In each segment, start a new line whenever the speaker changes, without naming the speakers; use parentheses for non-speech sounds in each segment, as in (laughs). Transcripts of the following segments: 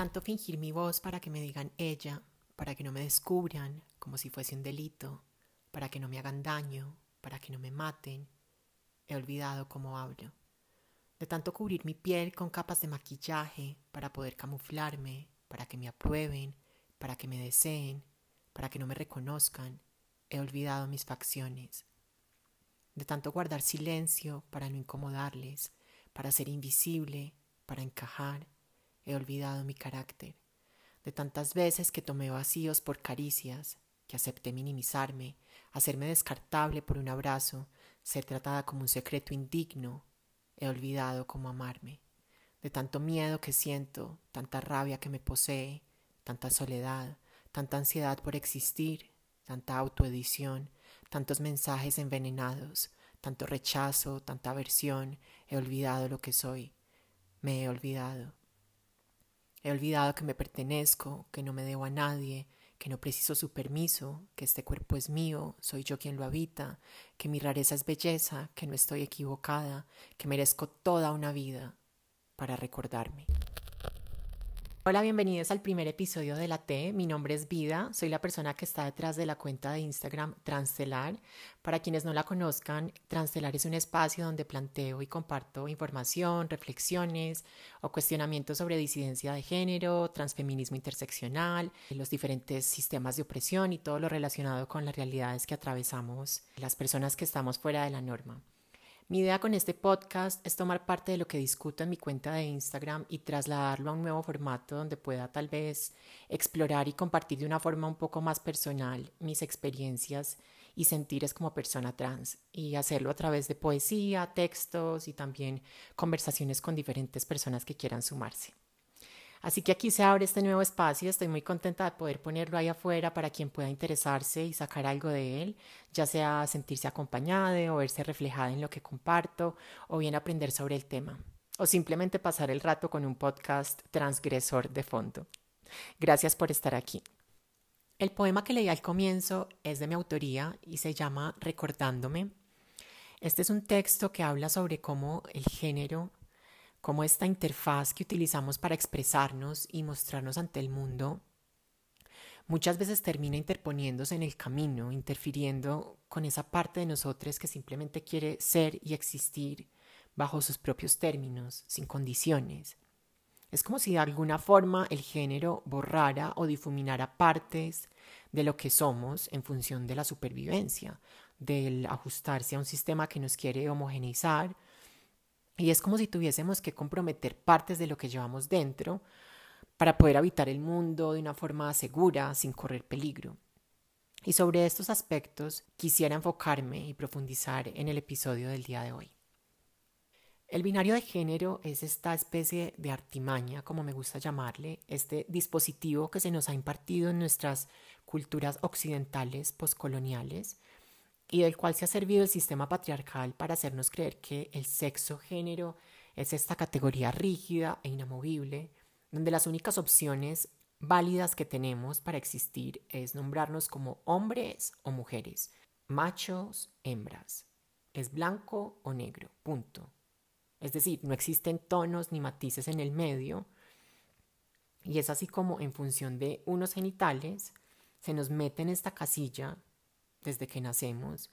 tanto fingir mi voz para que me digan ella, para que no me descubran como si fuese un delito, para que no me hagan daño, para que no me maten, he olvidado cómo hablo. De tanto cubrir mi piel con capas de maquillaje para poder camuflarme, para que me aprueben, para que me deseen, para que no me reconozcan, he olvidado mis facciones. De tanto guardar silencio para no incomodarles, para ser invisible, para encajar, he olvidado mi carácter, de tantas veces que tomé vacíos por caricias, que acepté minimizarme, hacerme descartable por un abrazo, ser tratada como un secreto indigno, he olvidado cómo amarme, de tanto miedo que siento, tanta rabia que me posee, tanta soledad, tanta ansiedad por existir, tanta autoedición, tantos mensajes envenenados, tanto rechazo, tanta aversión, he olvidado lo que soy, me he olvidado. He olvidado que me pertenezco, que no me debo a nadie, que no preciso su permiso, que este cuerpo es mío, soy yo quien lo habita, que mi rareza es belleza, que no estoy equivocada, que merezco toda una vida para recordarme. Hola, bienvenidos al primer episodio de La T. Mi nombre es Vida, soy la persona que está detrás de la cuenta de Instagram Transtelar. Para quienes no la conozcan, Transtelar es un espacio donde planteo y comparto información, reflexiones o cuestionamientos sobre disidencia de género, transfeminismo interseccional, los diferentes sistemas de opresión y todo lo relacionado con las realidades que atravesamos las personas que estamos fuera de la norma. Mi idea con este podcast es tomar parte de lo que discuto en mi cuenta de Instagram y trasladarlo a un nuevo formato donde pueda tal vez explorar y compartir de una forma un poco más personal mis experiencias y sentires como persona trans y hacerlo a través de poesía, textos y también conversaciones con diferentes personas que quieran sumarse. Así que aquí se abre este nuevo espacio, estoy muy contenta de poder ponerlo ahí afuera para quien pueda interesarse y sacar algo de él, ya sea sentirse acompañada o verse reflejada en lo que comparto o bien aprender sobre el tema o simplemente pasar el rato con un podcast transgresor de fondo. Gracias por estar aquí. El poema que leí al comienzo es de mi autoría y se llama Recordándome. Este es un texto que habla sobre cómo el género cómo esta interfaz que utilizamos para expresarnos y mostrarnos ante el mundo muchas veces termina interponiéndose en el camino, interfiriendo con esa parte de nosotros que simplemente quiere ser y existir bajo sus propios términos, sin condiciones. Es como si de alguna forma el género borrara o difuminara partes de lo que somos en función de la supervivencia, del ajustarse a un sistema que nos quiere homogeneizar y es como si tuviésemos que comprometer partes de lo que llevamos dentro para poder habitar el mundo de una forma segura, sin correr peligro. Y sobre estos aspectos quisiera enfocarme y profundizar en el episodio del día de hoy. El binario de género es esta especie de artimaña, como me gusta llamarle, este dispositivo que se nos ha impartido en nuestras culturas occidentales postcoloniales, y del cual se ha servido el sistema patriarcal para hacernos creer que el sexo género es esta categoría rígida e inamovible, donde las únicas opciones válidas que tenemos para existir es nombrarnos como hombres o mujeres, machos, hembras, es blanco o negro, punto. Es decir, no existen tonos ni matices en el medio, y es así como en función de unos genitales se nos mete en esta casilla desde que nacemos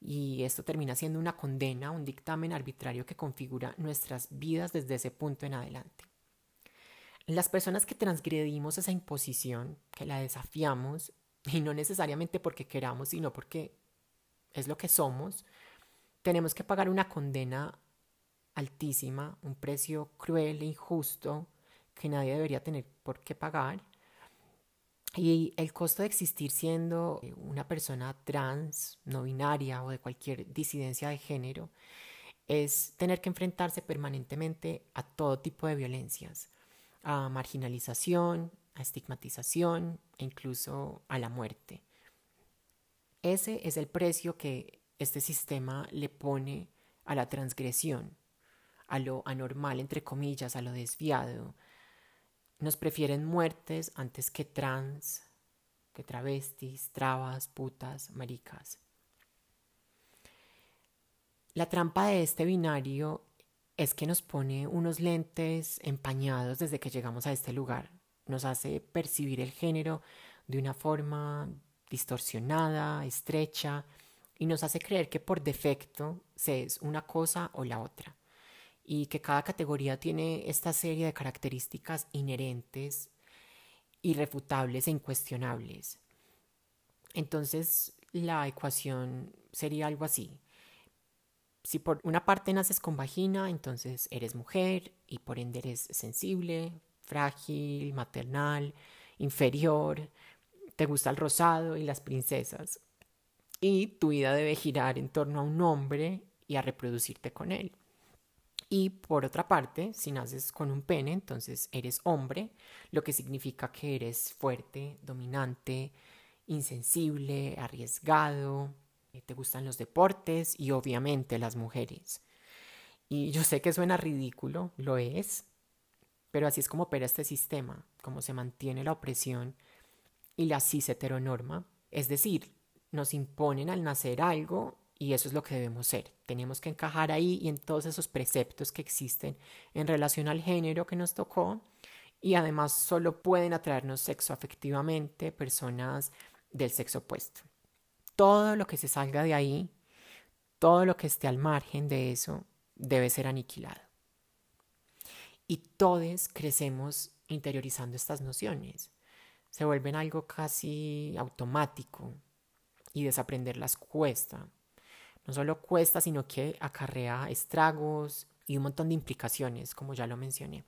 y esto termina siendo una condena, un dictamen arbitrario que configura nuestras vidas desde ese punto en adelante. Las personas que transgredimos esa imposición, que la desafiamos, (laughs) y no necesariamente porque queramos, sino porque es lo que somos, tenemos que pagar una condena altísima, un precio cruel e injusto que nadie debería tener por qué pagar y el costo de existir siendo eh, una persona trans, no binaria o de cualquier disidencia de género es tener que enfrentarse permanentemente a todo tipo de violencias, a marginalización, a estigmatización e incluso a la muerte. Ese es el precio que este sistema le pone a la transgresión, a lo anormal, entre comillas, a lo desviado. Nos prefieren muertes antes que trans, que travestis, trabas, putas, maricas. La trampa de este binario es que nos pone unos lentes empañados desde que llegamos a este lugar. Nos hace percibir el género de una forma distorsionada, estrecha, y nos hace creer que por defecto se es una cosa o la otra, y que cada categoría tiene esta serie de características inherentes, irrefutables e incuestionables. Entonces la ecuación sería algo así. Si por una parte naces con vagina, entonces eres mujer y por ende eres sensible, frágil, maternal, inferior, te gusta el rosado y las princesas. Y tu vida debe girar en torno a un hombre y a reproducirte con él. Y por otra parte, si naces con un pene, entonces eres hombre, lo que significa que eres fuerte, dominante, insensible, arriesgado, eh, te gustan los deportes y obviamente las mujeres. Y yo sé que suena ridículo, lo es, pero así es como opera este sistema, como se mantiene la opresión y la cis heteronorma, es decir, nos imponen al nacer algo y eso es lo que debemos ser. Tenemos que encajar ahí y en todos esos preceptos que existen en relación al género que nos tocó y además solo pueden atraernos sexo afectivamente personas del sexo opuesto. Todo lo que se salga de ahí, todo lo que esté al margen de eso, debe ser aniquilado. Y todos crecemos interiorizando estas nociones se vuelven algo casi automático y desaprenderlas cuesta. No solo cuesta, sino que acarrea estragos y un montón de implicaciones, como ya lo mencioné.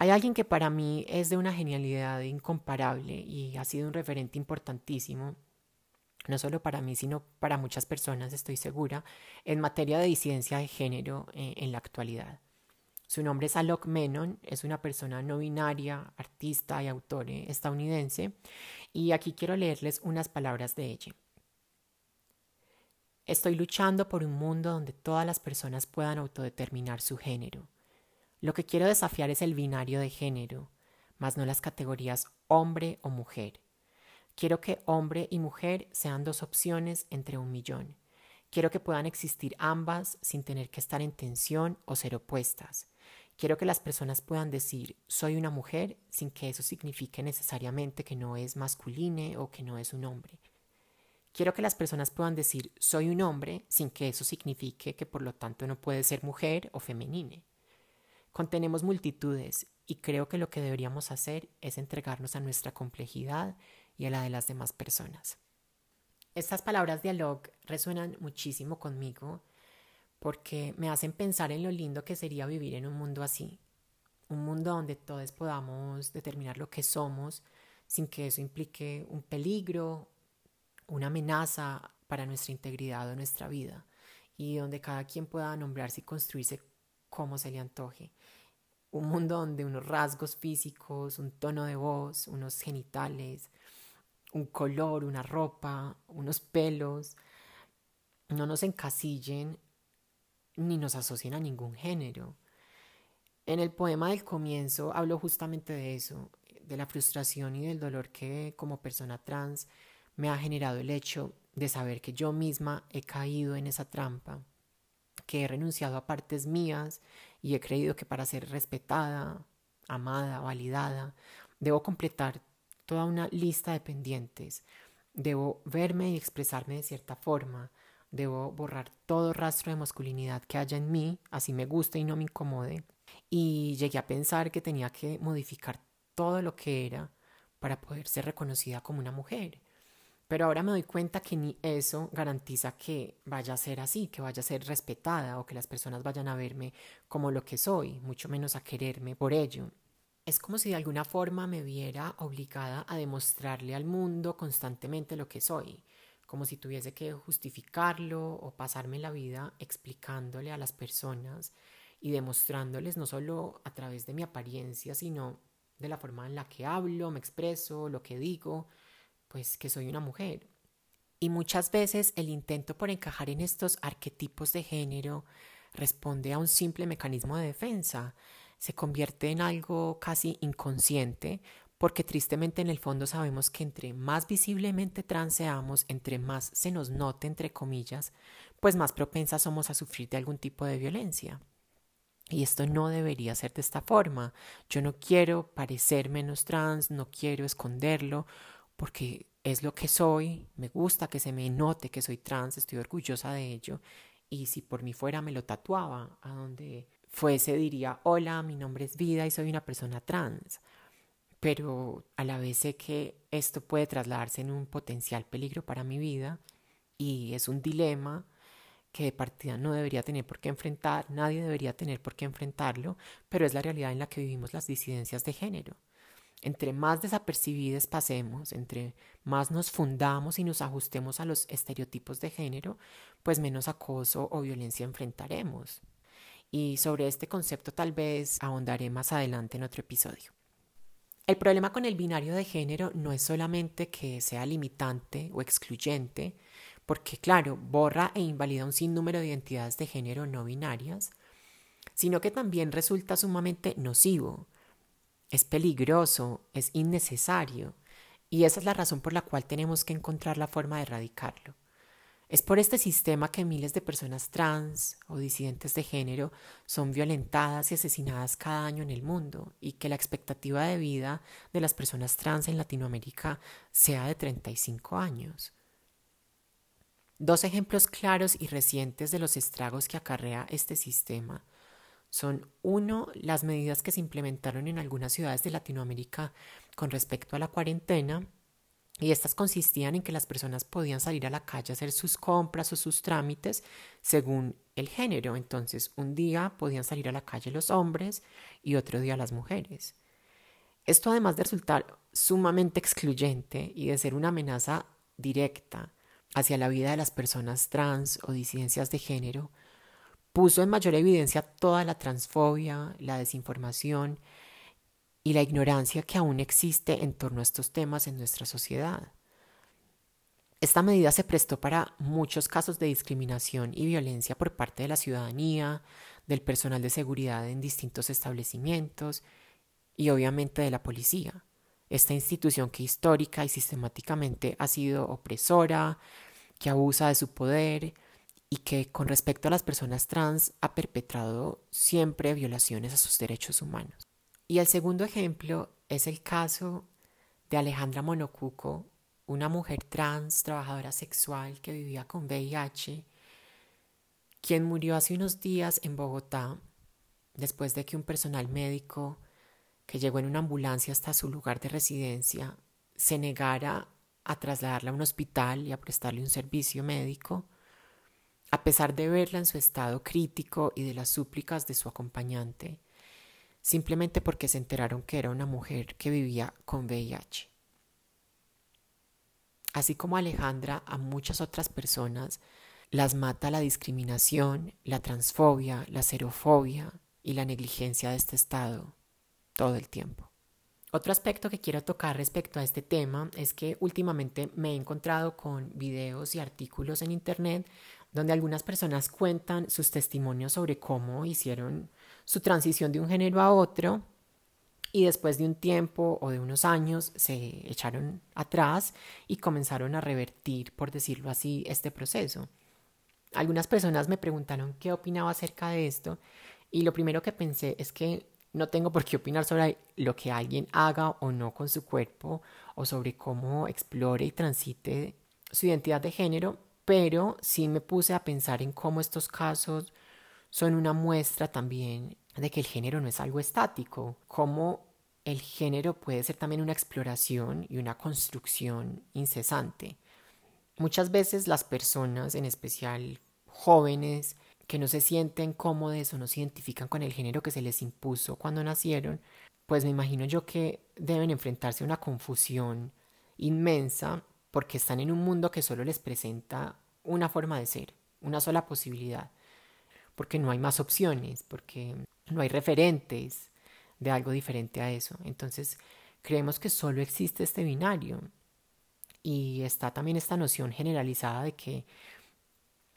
Hay alguien que para mí es de una genialidad incomparable y ha sido un referente importantísimo, no solo para mí, sino para muchas personas, estoy segura, en materia de disidencia de género eh, en la actualidad. Su nombre es Alok Menon, es una persona no binaria, artista y autor estadounidense, y aquí quiero leerles unas palabras de ella. Estoy luchando por un mundo donde todas las personas puedan autodeterminar su género. Lo que quiero desafiar es el binario de género, más no las categorías hombre o mujer. Quiero que hombre y mujer sean dos opciones entre un millón. Quiero que puedan existir ambas sin tener que estar en tensión o ser opuestas. Quiero que las personas puedan decir soy una mujer sin que eso signifique necesariamente que no es masculine o que no es un hombre. Quiero que las personas puedan decir soy un hombre sin que eso signifique que por lo tanto no puede ser mujer o femenine. Contenemos multitudes y creo que lo que deberíamos hacer es entregarnos a nuestra complejidad y a la de las demás personas. Estas palabras de Alok resuenan muchísimo conmigo porque me hacen pensar en lo lindo que sería vivir en un mundo así, un mundo donde todos podamos determinar lo que somos sin que eso implique un peligro, una amenaza para nuestra integridad o nuestra vida, y donde cada quien pueda nombrarse y construirse como se le antoje. Un mundo donde unos rasgos físicos, un tono de voz, unos genitales, un color, una ropa, unos pelos, no nos encasillen ni nos asocian a ningún género. En el poema del comienzo hablo justamente de eso, de la frustración y del dolor que como persona trans me ha generado el hecho de saber que yo misma he caído en esa trampa, que he renunciado a partes mías y he creído que para ser respetada, amada, validada, debo completar toda una lista de pendientes, debo verme y expresarme de cierta forma, Debo borrar todo rastro de masculinidad que haya en mí, así me guste y no me incomode. Y llegué a pensar que tenía que modificar todo lo que era para poder ser reconocida como una mujer. Pero ahora me doy cuenta que ni eso garantiza que vaya a ser así, que vaya a ser respetada o que las personas vayan a verme como lo que soy, mucho menos a quererme por ello. Es como si de alguna forma me viera obligada a demostrarle al mundo constantemente lo que soy, como si tuviese que justificarlo o pasarme la vida explicándole a las personas y demostrándoles no solo a través de mi apariencia, sino de la forma en la que hablo, me expreso, lo que digo, pues que soy una mujer. Y muchas veces el intento por encajar en estos arquetipos de género responde a un simple mecanismo de defensa, se convierte en algo casi inconsciente porque tristemente en el fondo sabemos que entre más visiblemente trans seamos, entre más se nos note, entre comillas, pues más propensas somos a sufrir de algún tipo de violencia. Y esto no debería ser de esta forma. Yo no quiero parecer menos trans, no quiero esconderlo, porque es lo que soy, me gusta que se me note que soy trans, estoy orgullosa de ello. Y si por mí fuera me lo tatuaba, a donde fuese diría, hola, mi nombre es Vida y soy una persona trans pero a la vez sé que esto puede trasladarse en un potencial peligro para mi vida y es un dilema que de partida no debería tener por qué enfrentar, nadie debería tener por qué enfrentarlo, pero es la realidad en la que vivimos las disidencias de género. Entre más desapercibidas pasemos, entre más nos fundamos y nos ajustemos a los estereotipos de género, pues menos acoso o violencia enfrentaremos. Y sobre este concepto tal vez ahondaré más adelante en otro episodio. El problema con el binario de género no es solamente que sea limitante o excluyente, porque claro, borra e invalida un sinnúmero de identidades de género no binarias, sino que también resulta sumamente nocivo, es peligroso, es innecesario, y esa es la razón por la cual tenemos que encontrar la forma de erradicarlo. Es por este sistema que miles de personas trans o disidentes de género son violentadas y asesinadas cada año en el mundo y que la expectativa de vida de las personas trans en Latinoamérica sea de 35 años. Dos ejemplos claros y recientes de los estragos que acarrea este sistema son uno, las medidas que se implementaron en algunas ciudades de Latinoamérica con respecto a la cuarentena y estas consistían en que las personas podían salir a la calle a hacer sus compras o sus trámites según el género. Entonces, un día podían salir a la calle los hombres y otro día las mujeres. Esto además de resultar sumamente excluyente y de ser una amenaza directa hacia la vida de las personas trans o disidencias de género, puso en mayor evidencia toda la transfobia, la desinformación y la ignorancia que aún existe en torno a estos temas en nuestra sociedad. Esta medida se prestó para muchos casos de discriminación y violencia por parte de la ciudadanía, del personal de seguridad en distintos establecimientos y obviamente de la policía, esta institución que histórica y sistemáticamente ha sido opresora, que abusa de su poder y que con respecto a las personas trans ha perpetrado siempre violaciones a sus derechos humanos. Y el segundo ejemplo es el caso de Alejandra Monocuco, una mujer trans, trabajadora sexual que vivía con VIH, quien murió hace unos días en Bogotá después de que un personal médico que llegó en una ambulancia hasta su lugar de residencia se negara a trasladarla a un hospital y a prestarle un servicio médico, a pesar de verla en su estado crítico y de las súplicas de su acompañante simplemente porque se enteraron que era una mujer que vivía con VIH. Así como Alejandra, a muchas otras personas las mata la discriminación, la transfobia, la xerofobia y la negligencia de este Estado todo el tiempo. Otro aspecto que quiero tocar respecto a este tema es que últimamente me he encontrado con videos y artículos en Internet donde algunas personas cuentan sus testimonios sobre cómo hicieron su transición de un género a otro y después de un tiempo o de unos años se echaron atrás y comenzaron a revertir, por decirlo así, este proceso. Algunas personas me preguntaron qué opinaba acerca de esto y lo primero que pensé es que no tengo por qué opinar sobre lo que alguien haga o no con su cuerpo o sobre cómo explore y transite su identidad de género, pero sí me puse a pensar en cómo estos casos son una muestra también de que el género no es algo estático, como el género puede ser también una exploración y una construcción incesante. Muchas veces las personas, en especial jóvenes, que no se sienten cómodos o no se identifican con el género que se les impuso cuando nacieron, pues me imagino yo que deben enfrentarse a una confusión inmensa porque están en un mundo que solo les presenta una forma de ser, una sola posibilidad porque no hay más opciones, porque no hay referentes de algo diferente a eso. Entonces, creemos que solo existe este binario. Y está también esta noción generalizada de que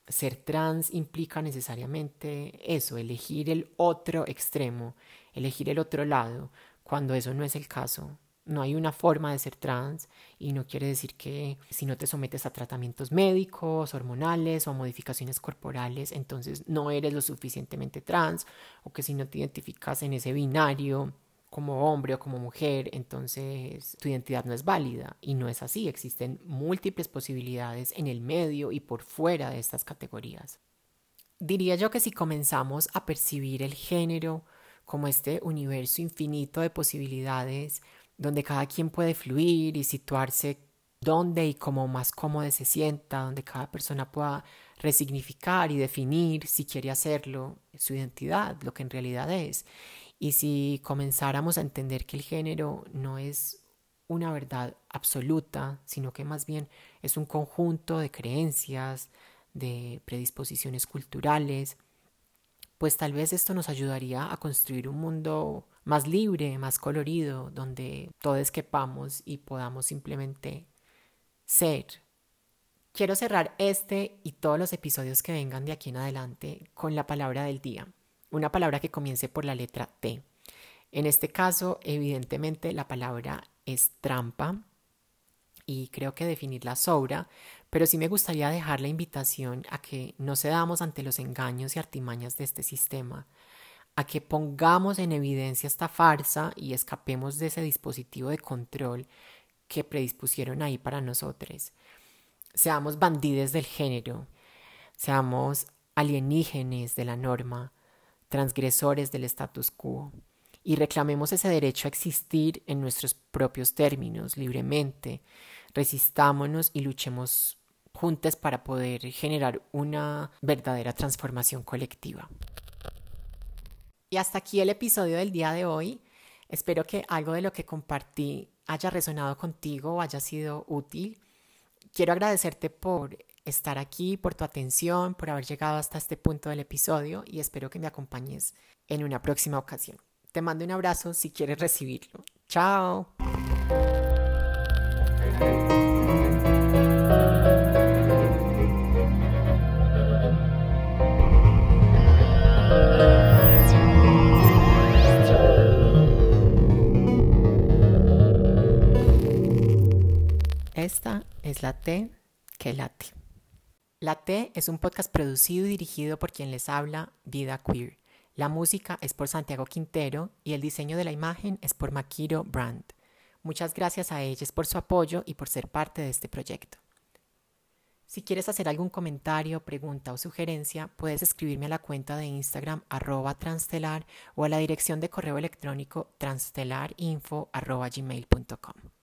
ser trans implica necesariamente eso, elegir el otro extremo, elegir el otro lado, cuando eso no es el caso. No hay una forma de ser trans y no quiere decir que si no te sometes a tratamientos médicos, hormonales o modificaciones corporales, entonces no eres lo suficientemente trans o que si no te identificas en ese binario como hombre o como mujer, entonces tu identidad no es válida. Y no es así, existen múltiples posibilidades en el medio y por fuera de estas categorías. Diría yo que si comenzamos a percibir el género como este universo infinito de posibilidades, donde cada quien puede fluir y situarse donde y como más cómodo se sienta, donde cada persona pueda resignificar y definir, si quiere hacerlo, su identidad, lo que en realidad es. Y si comenzáramos a entender que el género no es una verdad absoluta, sino que más bien es un conjunto de creencias, de predisposiciones culturales, pues tal vez esto nos ayudaría a construir un mundo más libre, más colorido, donde todos quepamos y podamos simplemente ser. Quiero cerrar este y todos los episodios que vengan de aquí en adelante con la palabra del día una palabra que comience por la letra T. En este caso, evidentemente, la palabra es trampa y creo que definirla sobra, pero sí me gustaría dejar la invitación a que no cedamos ante los engaños y artimañas de este sistema, a que pongamos en evidencia esta farsa y escapemos de ese dispositivo de control que predispusieron ahí para nosotros. Seamos bandides del género, seamos alienígenes de la norma, transgresores del status quo, y reclamemos ese derecho a existir en nuestros propios términos, libremente. Resistámonos y luchemos juntos para poder generar una verdadera transformación colectiva. Y hasta aquí el episodio del día de hoy. Espero que algo de lo que compartí haya resonado contigo o haya sido útil. Quiero agradecerte por estar aquí, por tu atención, por haber llegado hasta este punto del episodio y espero que me acompañes en una próxima ocasión. Te mando un abrazo si quieres recibirlo. Chao. Esta es la T que late. La T es un podcast producido y dirigido por quien les habla, Vida Queer. La música es por Santiago Quintero y el diseño de la imagen es por Makiro Brand. Muchas gracias a ellos por su apoyo y por ser parte de este proyecto. Si quieres hacer algún comentario, pregunta o sugerencia, puedes escribirme a la cuenta de Instagram arroba transtelar o a la dirección de correo electrónico transtelarinfo gmail.com.